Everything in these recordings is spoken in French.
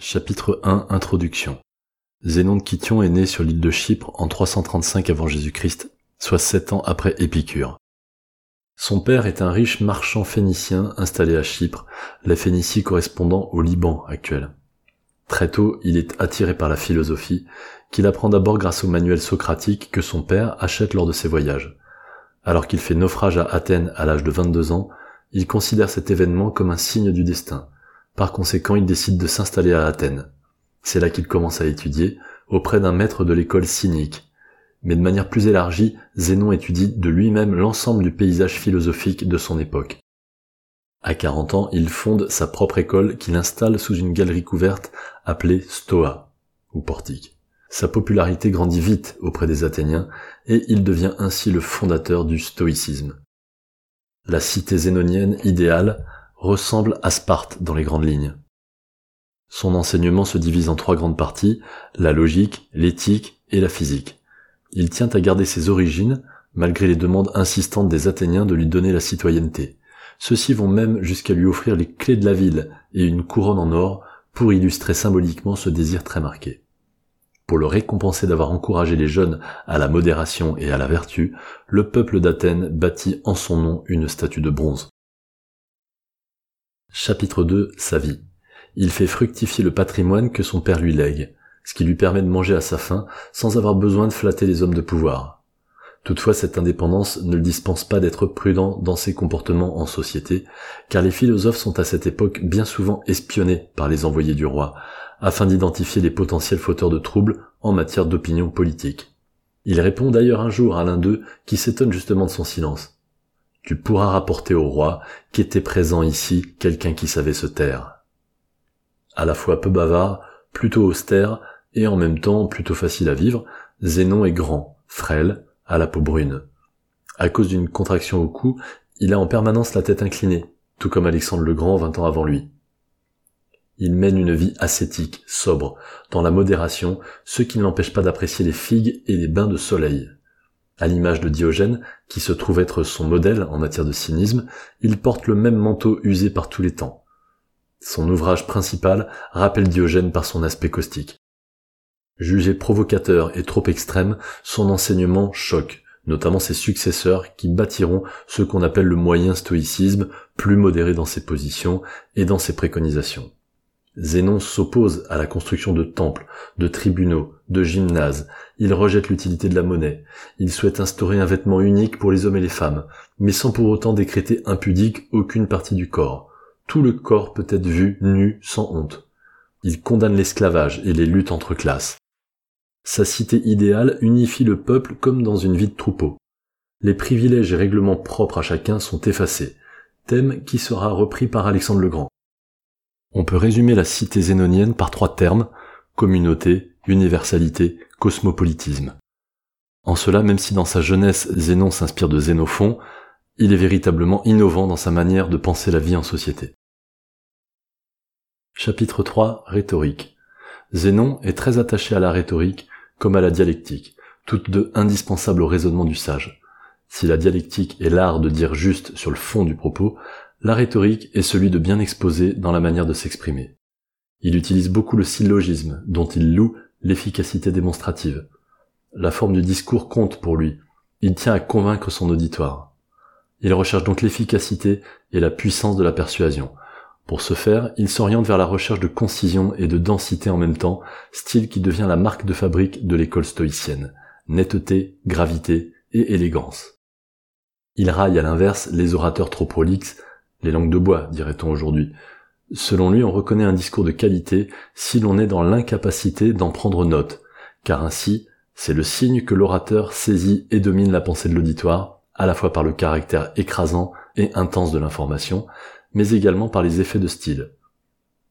Chapitre 1 Introduction Zénon de Kition est né sur l'île de Chypre en 335 avant Jésus-Christ, soit sept ans après Épicure. Son père est un riche marchand phénicien installé à Chypre, la Phénicie correspondant au Liban actuel. Très tôt, il est attiré par la philosophie, qu'il apprend d'abord grâce au manuel socratique que son père achète lors de ses voyages. Alors qu'il fait naufrage à Athènes à l'âge de 22 ans, il considère cet événement comme un signe du destin, par conséquent, il décide de s'installer à Athènes. C'est là qu'il commence à étudier, auprès d'un maître de l'école cynique. Mais de manière plus élargie, Zénon étudie de lui-même l'ensemble du paysage philosophique de son époque. À 40 ans, il fonde sa propre école qu'il installe sous une galerie couverte appelée Stoa, ou portique. Sa popularité grandit vite auprès des Athéniens, et il devient ainsi le fondateur du stoïcisme. La cité zénonienne idéale ressemble à Sparte dans les grandes lignes. Son enseignement se divise en trois grandes parties, la logique, l'éthique et la physique. Il tient à garder ses origines, malgré les demandes insistantes des Athéniens de lui donner la citoyenneté. Ceux-ci vont même jusqu'à lui offrir les clés de la ville et une couronne en or pour illustrer symboliquement ce désir très marqué. Pour le récompenser d'avoir encouragé les jeunes à la modération et à la vertu, le peuple d'Athènes bâtit en son nom une statue de bronze. Chapitre 2 Sa vie. Il fait fructifier le patrimoine que son père lui lègue, ce qui lui permet de manger à sa faim sans avoir besoin de flatter les hommes de pouvoir. Toutefois, cette indépendance ne le dispense pas d'être prudent dans ses comportements en société, car les philosophes sont à cette époque bien souvent espionnés par les envoyés du roi, afin d'identifier les potentiels fauteurs de troubles en matière d'opinion politique. Il répond d'ailleurs un jour à l'un d'eux qui s'étonne justement de son silence tu pourras rapporter au roi qu'était présent ici quelqu'un qui savait se taire. À la fois peu bavard, plutôt austère, et en même temps plutôt facile à vivre, Zénon est grand, frêle, à la peau brune. À cause d'une contraction au cou, il a en permanence la tête inclinée, tout comme Alexandre le Grand vingt ans avant lui. Il mène une vie ascétique, sobre, dans la modération, ce qui ne l'empêche pas d'apprécier les figues et les bains de soleil. À l'image de Diogène, qui se trouve être son modèle en matière de cynisme, il porte le même manteau usé par tous les temps. Son ouvrage principal rappelle Diogène par son aspect caustique. Jugé provocateur et trop extrême, son enseignement choque, notamment ses successeurs qui bâtiront ce qu'on appelle le moyen stoïcisme, plus modéré dans ses positions et dans ses préconisations. Zénon s'oppose à la construction de temples, de tribunaux, de gymnases, il rejette l'utilité de la monnaie, il souhaite instaurer un vêtement unique pour les hommes et les femmes, mais sans pour autant décréter impudique aucune partie du corps. Tout le corps peut être vu nu sans honte. Il condamne l'esclavage et les luttes entre classes. Sa cité idéale unifie le peuple comme dans une vie de troupeau. Les privilèges et règlements propres à chacun sont effacés, thème qui sera repris par Alexandre le Grand. On peut résumer la cité zénonienne par trois termes, communauté, universalité, cosmopolitisme. En cela, même si dans sa jeunesse Zénon s'inspire de Zénophon, il est véritablement innovant dans sa manière de penser la vie en société. Chapitre 3 Rhétorique. Zénon est très attaché à la rhétorique comme à la dialectique, toutes deux indispensables au raisonnement du sage. Si la dialectique est l'art de dire juste sur le fond du propos, la rhétorique est celui de bien exposer dans la manière de s'exprimer. Il utilise beaucoup le syllogisme, dont il loue l'efficacité démonstrative. La forme du discours compte pour lui. Il tient à convaincre son auditoire. Il recherche donc l'efficacité et la puissance de la persuasion. Pour ce faire, il s'oriente vers la recherche de concision et de densité en même temps, style qui devient la marque de fabrique de l'école stoïcienne. Netteté, gravité et élégance. Il raille à l'inverse les orateurs trop prolixes, les langues de bois, dirait-on aujourd'hui. Selon lui, on reconnaît un discours de qualité si l'on est dans l'incapacité d'en prendre note, car ainsi, c'est le signe que l'orateur saisit et domine la pensée de l'auditoire, à la fois par le caractère écrasant et intense de l'information, mais également par les effets de style.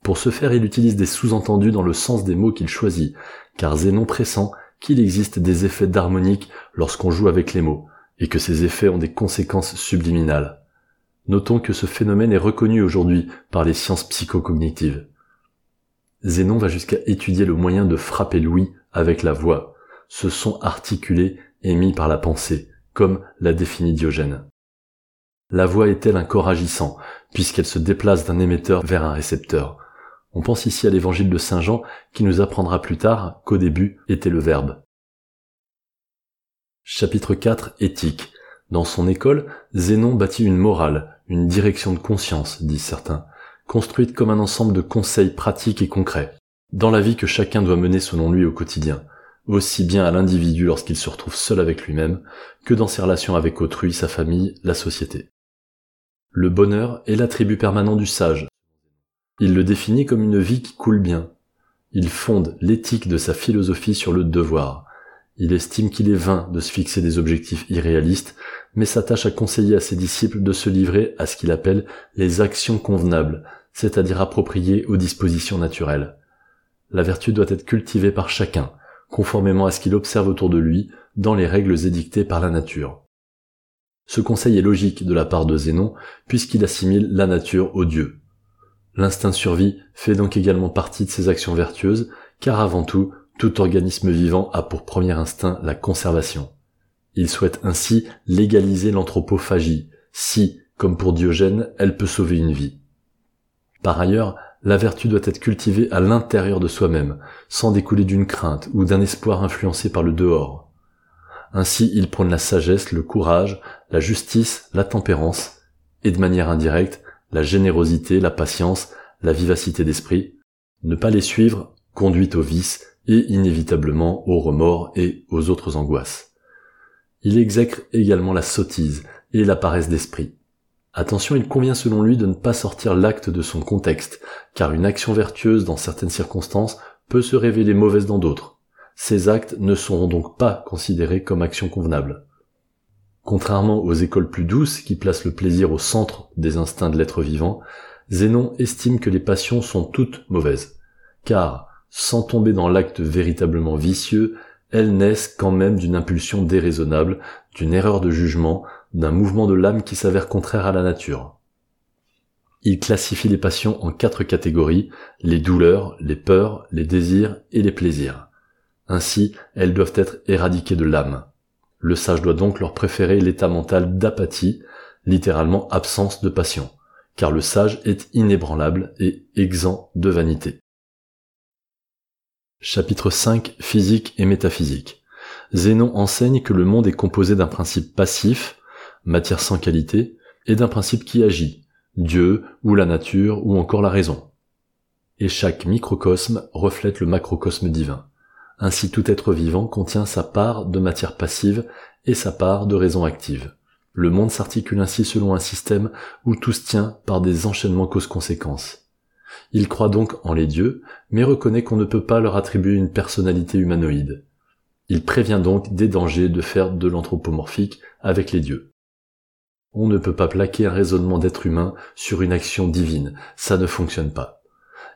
Pour ce faire, il utilise des sous-entendus dans le sens des mots qu'il choisit, car Zénon pressent qu'il existe des effets d'harmonique lorsqu'on joue avec les mots, et que ces effets ont des conséquences subliminales. Notons que ce phénomène est reconnu aujourd'hui par les sciences psychocognitives. Zénon va jusqu'à étudier le moyen de frapper l'ouïe avec la voix, ce son articulé émis par la pensée, comme l'a défini Diogène. La voix est-elle un corps agissant, puisqu'elle se déplace d'un émetteur vers un récepteur? On pense ici à l'évangile de Saint Jean qui nous apprendra plus tard qu'au début était le Verbe. Chapitre 4 Éthique. Dans son école, Zénon bâtit une morale, une direction de conscience, disent certains, construite comme un ensemble de conseils pratiques et concrets, dans la vie que chacun doit mener selon lui au quotidien, aussi bien à l'individu lorsqu'il se retrouve seul avec lui-même, que dans ses relations avec autrui, sa famille, la société. Le bonheur est l'attribut permanent du sage. Il le définit comme une vie qui coule bien. Il fonde l'éthique de sa philosophie sur le devoir. Il estime qu'il est vain de se fixer des objectifs irréalistes, mais s'attache à conseiller à ses disciples de se livrer à ce qu'il appelle les actions convenables, c'est-à-dire appropriées aux dispositions naturelles. La vertu doit être cultivée par chacun, conformément à ce qu'il observe autour de lui, dans les règles édictées par la nature. Ce conseil est logique de la part de Zénon, puisqu'il assimile la nature au Dieu. L'instinct survie fait donc également partie de ses actions vertueuses, car avant tout, tout organisme vivant a pour premier instinct la conservation. Il souhaite ainsi légaliser l'anthropophagie, si, comme pour Diogène, elle peut sauver une vie. Par ailleurs, la vertu doit être cultivée à l'intérieur de soi-même, sans découler d'une crainte ou d'un espoir influencé par le dehors. Ainsi, il prône la sagesse, le courage, la justice, la tempérance, et de manière indirecte, la générosité, la patience, la vivacité d'esprit. Ne pas les suivre conduit au vice et inévitablement au remords et aux autres angoisses. Il exècre également la sottise et la paresse d'esprit. Attention, il convient selon lui de ne pas sortir l'acte de son contexte, car une action vertueuse dans certaines circonstances peut se révéler mauvaise dans d'autres. Ces actes ne seront donc pas considérés comme actions convenables. Contrairement aux écoles plus douces qui placent le plaisir au centre des instincts de l'être vivant, Zénon estime que les passions sont toutes mauvaises, car, sans tomber dans l'acte véritablement vicieux, elles naissent quand même d'une impulsion déraisonnable, d'une erreur de jugement, d'un mouvement de l'âme qui s'avère contraire à la nature. Il classifie les passions en quatre catégories, les douleurs, les peurs, les désirs et les plaisirs. Ainsi, elles doivent être éradiquées de l'âme. Le sage doit donc leur préférer l'état mental d'apathie, littéralement absence de passion, car le sage est inébranlable et exempt de vanité. Chapitre 5 Physique et métaphysique. Zénon enseigne que le monde est composé d'un principe passif, matière sans qualité, et d'un principe qui agit, Dieu ou la nature ou encore la raison. Et chaque microcosme reflète le macrocosme divin. Ainsi tout être vivant contient sa part de matière passive et sa part de raison active. Le monde s'articule ainsi selon un système où tout se tient par des enchaînements cause-conséquences. Il croit donc en les dieux, mais reconnaît qu'on ne peut pas leur attribuer une personnalité humanoïde. Il prévient donc des dangers de faire de l'anthropomorphique avec les dieux. On ne peut pas plaquer un raisonnement d'être humain sur une action divine, ça ne fonctionne pas.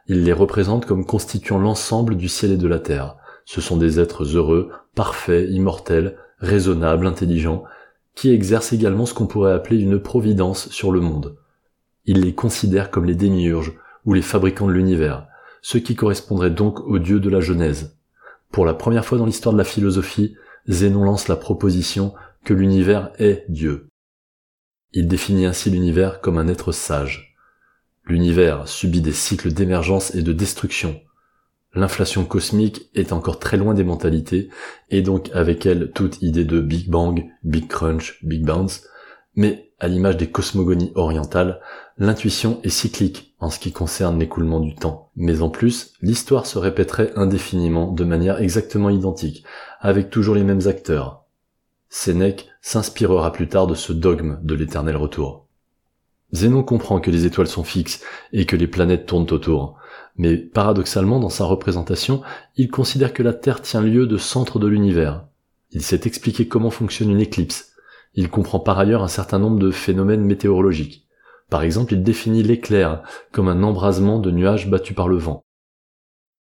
Il les représente comme constituant l'ensemble du ciel et de la terre. Ce sont des êtres heureux, parfaits, immortels, raisonnables, intelligents, qui exercent également ce qu'on pourrait appeler une providence sur le monde. Il les considère comme les démiurges, ou les fabricants de l'univers, ce qui correspondrait donc aux dieux de la Genèse. Pour la première fois dans l'histoire de la philosophie, Zénon lance la proposition que l'univers est Dieu. Il définit ainsi l'univers comme un être sage. L'univers subit des cycles d'émergence et de destruction. L'inflation cosmique est encore très loin des mentalités, et donc avec elle toute idée de Big Bang, Big Crunch, Big Bounce, mais à l'image des cosmogonies orientales, L'intuition est cyclique en ce qui concerne l'écoulement du temps, mais en plus, l'histoire se répéterait indéfiniment de manière exactement identique, avec toujours les mêmes acteurs. Sénèque s'inspirera plus tard de ce dogme de l'éternel retour. Zénon comprend que les étoiles sont fixes et que les planètes tournent autour, mais paradoxalement dans sa représentation, il considère que la Terre tient lieu de centre de l'univers. Il sait expliquer comment fonctionne une éclipse. Il comprend par ailleurs un certain nombre de phénomènes météorologiques. Par exemple, il définit l'éclair comme un embrasement de nuages battus par le vent.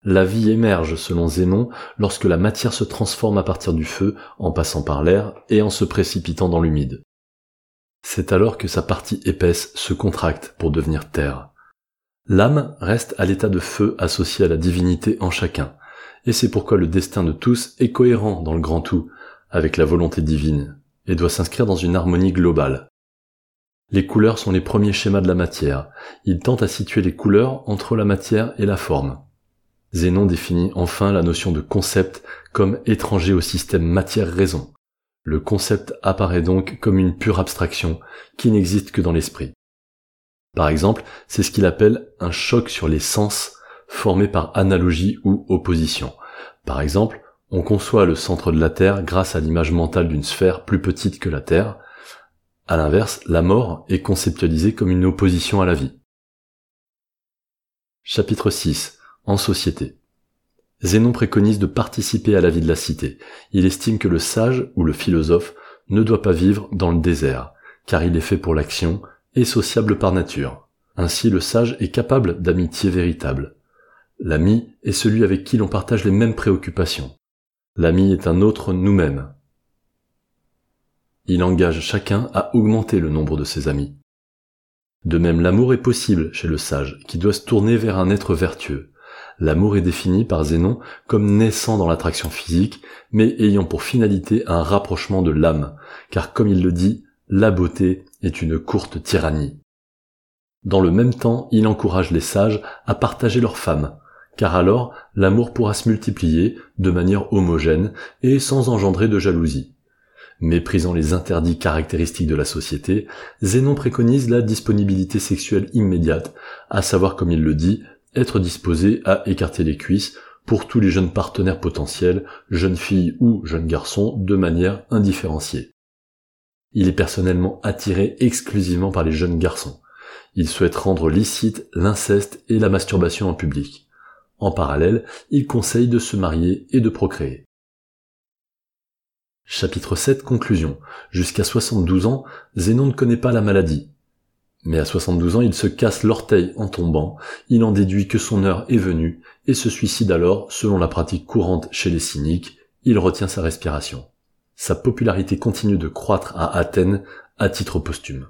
La vie émerge, selon Zénon, lorsque la matière se transforme à partir du feu, en passant par l'air et en se précipitant dans l'humide. C'est alors que sa partie épaisse se contracte pour devenir terre. L'âme reste à l'état de feu associé à la divinité en chacun, et c'est pourquoi le destin de tous est cohérent dans le grand tout, avec la volonté divine, et doit s'inscrire dans une harmonie globale. Les couleurs sont les premiers schémas de la matière. Il tente à situer les couleurs entre la matière et la forme. Zénon définit enfin la notion de concept comme étranger au système matière-raison. Le concept apparaît donc comme une pure abstraction qui n'existe que dans l'esprit. Par exemple, c'est ce qu'il appelle un choc sur les sens formé par analogie ou opposition. Par exemple, on conçoit le centre de la Terre grâce à l'image mentale d'une sphère plus petite que la Terre. À l'inverse, la mort est conceptualisée comme une opposition à la vie. Chapitre 6. En société. Zénon préconise de participer à la vie de la cité. Il estime que le sage ou le philosophe ne doit pas vivre dans le désert, car il est fait pour l'action et sociable par nature. Ainsi le sage est capable d'amitié véritable. L'ami est celui avec qui l'on partage les mêmes préoccupations. L'ami est un autre nous-mêmes. Il engage chacun à augmenter le nombre de ses amis. De même, l'amour est possible chez le sage, qui doit se tourner vers un être vertueux. L'amour est défini par Zénon comme naissant dans l'attraction physique, mais ayant pour finalité un rapprochement de l'âme, car comme il le dit, la beauté est une courte tyrannie. Dans le même temps, il encourage les sages à partager leurs femmes, car alors l'amour pourra se multiplier de manière homogène et sans engendrer de jalousie. Méprisant les interdits caractéristiques de la société, Zénon préconise la disponibilité sexuelle immédiate, à savoir comme il le dit, être disposé à écarter les cuisses pour tous les jeunes partenaires potentiels, jeunes filles ou jeunes garçons, de manière indifférenciée. Il est personnellement attiré exclusivement par les jeunes garçons. Il souhaite rendre licite l'inceste et la masturbation en public. En parallèle, il conseille de se marier et de procréer. Chapitre 7 Conclusion. Jusqu'à 72 ans, Zénon ne connaît pas la maladie. Mais à 72 ans, il se casse l'orteil en tombant, il en déduit que son heure est venue, et se suicide alors, selon la pratique courante chez les cyniques, il retient sa respiration sa popularité continue de croître à Athènes à titre posthume.